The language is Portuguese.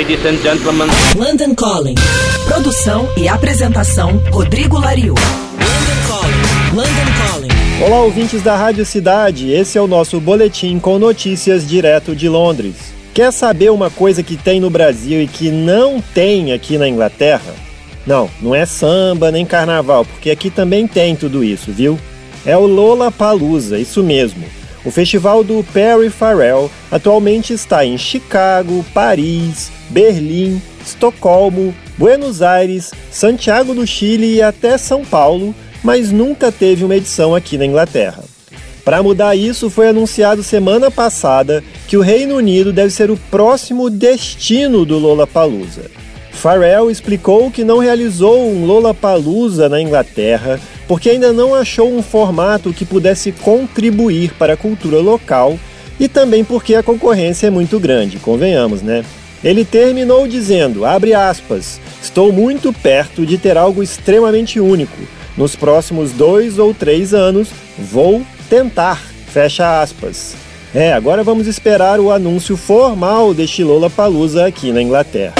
Ladies and gentlemen. London Calling. Produção e apresentação Rodrigo Lariu. London Calling. London Calling. Olá, ouvintes da Rádio Cidade. Esse é o nosso boletim com notícias direto de Londres. Quer saber uma coisa que tem no Brasil e que não tem aqui na Inglaterra? Não, não é samba nem carnaval, porque aqui também tem tudo isso, viu? É o Lola Palusa, isso mesmo. O festival do Perry Farrell atualmente está em Chicago, Paris, Berlim, Estocolmo, Buenos Aires, Santiago do Chile e até São Paulo, mas nunca teve uma edição aqui na Inglaterra. Para mudar isso, foi anunciado semana passada que o Reino Unido deve ser o próximo destino do Lollapalooza. Pharrell explicou que não realizou um Lollapalooza na Inglaterra porque ainda não achou um formato que pudesse contribuir para a cultura local e também porque a concorrência é muito grande, convenhamos, né? Ele terminou dizendo, aspas, estou muito perto de ter algo extremamente único. Nos próximos dois ou três anos, vou tentar, fecha aspas. É, agora vamos esperar o anúncio formal deste Lollapalooza aqui na Inglaterra.